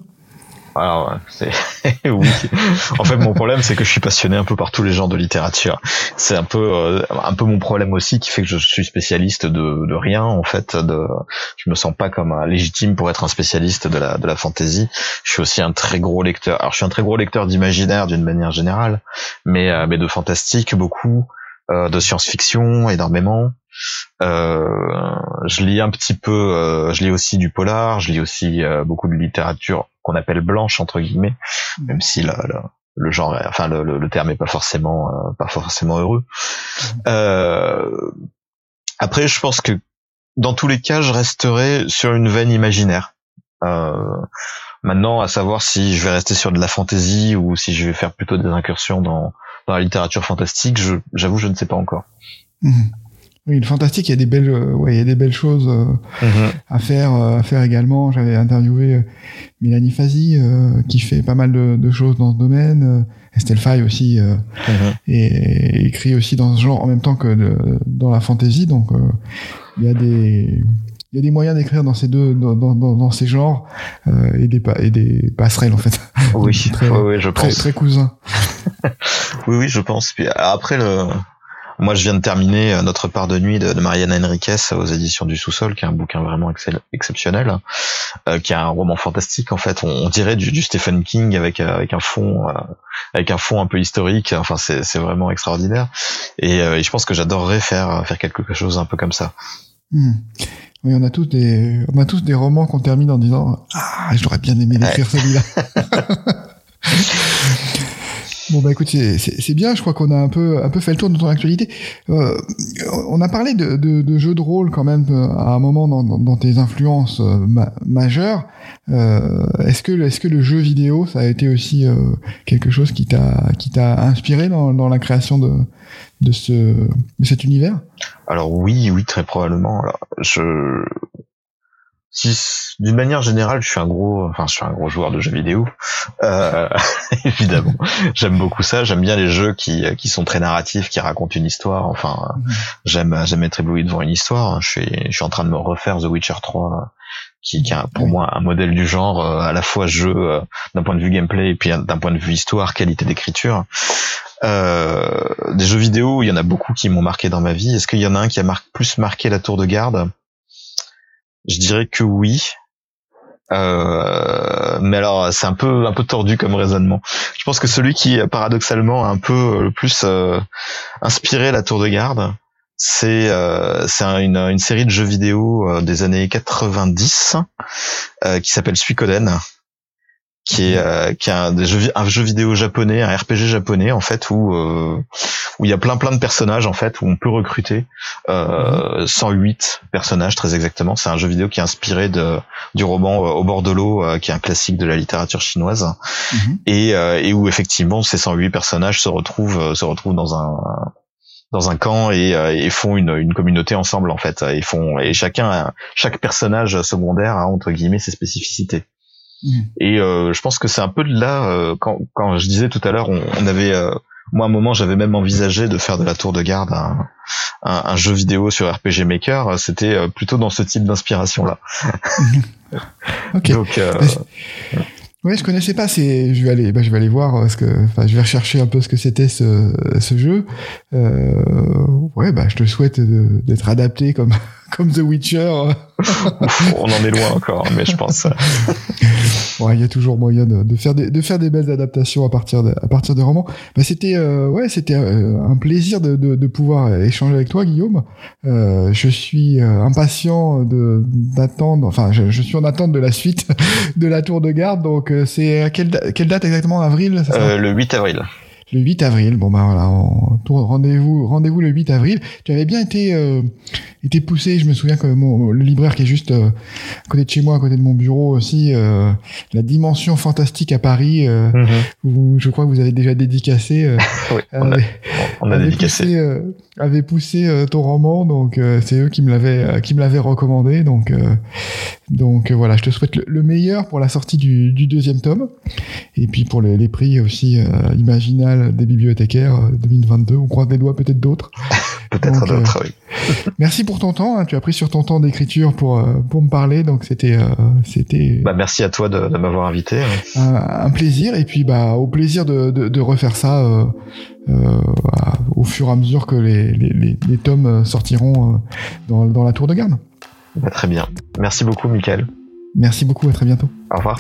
Alors, c'est oui. En fait, mon problème, c'est que je suis passionné un peu par tous les genres de littérature. C'est un peu, euh, un peu mon problème aussi, qui fait que je suis spécialiste de, rien. En fait, de, je me sens pas comme légitime pour être un spécialiste de la, de la fantasy. Je suis aussi un très gros lecteur. Alors, je suis un très gros lecteur d'imaginaire d'une manière générale, mais, euh, mais de fantastique beaucoup, euh, de science-fiction énormément. Euh, je lis un petit peu, je lis aussi du polar, je lis aussi beaucoup de littérature qu'on appelle blanche entre guillemets, mmh. même si le, le, genre, enfin le, le, terme est pas forcément pas forcément heureux. Mmh. après, je pense que dans tous les cas, je resterai sur une veine imaginaire. maintenant, à savoir si je vais rester sur de la fantaisie ou si je vais faire plutôt des incursions dans, dans la littérature fantastique, j'avoue, je, ne sais pas encore. Mmh. Oui, le fantastique, il y a des belles, euh, ouais, il y a des belles choses euh, mhm. à faire, euh, à faire également. J'avais interviewé Mélanie Fazi, qui fait pas mal de, de, choses dans ce domaine. Estelle Faye aussi, mhm. et, écrit aussi dans ce genre en même temps que de, dans la fantasy. Donc, il y a des, il y a des moyens d'écrire dans ces deux dans, dans, dans ces genres euh, et des et des passerelles en fait. Oui, très, oui, je pense. Très, cousin. oui, oui, je pense. Puis après le moi, je viens de terminer euh, Notre part de nuit de, de Mariana Enriquez aux éditions du Sous-sol, qui est un bouquin vraiment exceptionnel, euh, qui est un roman fantastique en fait. On, dirait du, du, Stephen King avec euh, avec un fond avec un fond un peu historique. Enfin, c'est vraiment extraordinaire. Et, et, je pense que j'adorerais faire faire quelque chose un peu comme ça. Hmm. Oui, on a tous des, on a tous des romans qu'on termine en disant ah, j'aurais bien aimé écrire celui-là. Bon bah écoute, c'est bien, je crois qu'on a un peu un peu fait le tour de ton actualité. Euh, on a parlé de, de, de, jeux de rôle quand même euh, à un moment dans, dans, tes influences euh, majeures. Euh, est-ce que est-ce que le jeu vidéo ça a été aussi euh, quelque chose qui t'a qui t'a inspiré dans, dans la création de de ce de cet univers? Alors oui, oui très probablement. Alors, je si d'une manière générale, je suis un gros, enfin, je suis un gros joueur de jeux vidéo, euh, évidemment. J'aime beaucoup ça. J'aime bien les jeux qui qui sont très narratifs, qui racontent une histoire. Enfin, j'aime j'aime être ébloui devant une histoire. Je suis je suis en train de me refaire The Witcher 3 qui, qui est pour moi un modèle du genre euh, à la fois jeu euh, d'un point de vue gameplay et puis d'un point de vue histoire, qualité d'écriture. Euh, des jeux vidéo, il y en a beaucoup qui m'ont marqué dans ma vie. Est-ce qu'il y en a un qui a mar plus marqué la tour de garde? Je dirais que oui. Euh, mais alors c'est un peu un peu tordu comme raisonnement. Je pense que celui qui paradoxalement a un peu le plus euh, inspiré la tour de garde, c'est euh, c'est une, une série de jeux vidéo des années 90 qui s'appelle Suikoden qui est euh, qui est un, jeu, un jeu vidéo japonais, un RPG japonais en fait où euh, où il y a plein plein de personnages en fait où on peut recruter euh, 108 personnages très exactement. C'est un jeu vidéo qui est inspiré de du roman euh, Au bord de l'eau euh, qui est un classique de la littérature chinoise mhm. et et où effectivement ces 108 personnages se retrouvent se retrouvent dans un dans un camp et, et font une, une communauté ensemble en fait. Ils font et chacun chaque personnage secondaire a entre guillemets ses spécificités. Mm. Et euh, je pense que c'est un peu de là, euh, quand, quand je disais tout à l'heure, on, on, avait, euh, moi à un moment j'avais même envisagé de faire de la tour de garde un, un, un jeu vidéo sur RPG Maker, c'était plutôt dans ce type d'inspiration là. ok. Donc, Ouais, je connaissais pas. C'est, je vais aller, bah, je vais aller voir ce que, enfin, je vais rechercher un peu ce que c'était ce, ce jeu. Euh, ouais, bah, je te souhaite d'être adapté comme, comme The Witcher. on en est loin encore, mais je pense. ouais, il y a toujours moyen de, de, faire des, de faire des belles adaptations à partir de, à partir des romans. Bah, c'était, euh, ouais, c'était euh, un plaisir de, de, de, pouvoir échanger avec toi, Guillaume. Euh, je suis euh, impatient de d'attendre. Enfin, je, je, suis en attente de la suite de la tour de garde. Donc, euh, c'est à quelle, quelle date exactement? Avril Le 8 avril le 8 avril. Bon bah voilà, rendez-vous rendez-vous le 8 avril. Tu avais bien été euh, été poussé, je me souviens que mon, le libraire qui est juste euh, à côté de chez moi, à côté de mon bureau aussi, euh, la dimension fantastique à Paris, mhm. je crois que vous avez déjà dédicacé. oui, on a, dédicacé. avait poussé ton roman, donc c'est eux qui me l'avaient qui me l'avaient recommandé, donc donc voilà, je te souhaite le, meilleur pour la sortie du, du, deuxième tome et puis pour les, les prix aussi imaginal des bibliothécaires 2022. Euh, On croise des doigts peut-être d'autres. peut-être d'autres, oui. merci pour ton temps. Hein. Tu as pris sur ton temps d'écriture pour euh, pour me parler, donc c'était euh, c'était. Bah, merci à toi de, m'avoir invité. Hein. Un, plaisir et puis bah au plaisir de, de, refaire ça au fur et à mesure que les, les, les, tomes sortiront dans, dans la tour de garde. Bah, très bien. Merci beaucoup, Michael. Merci beaucoup. À très bientôt. Au revoir.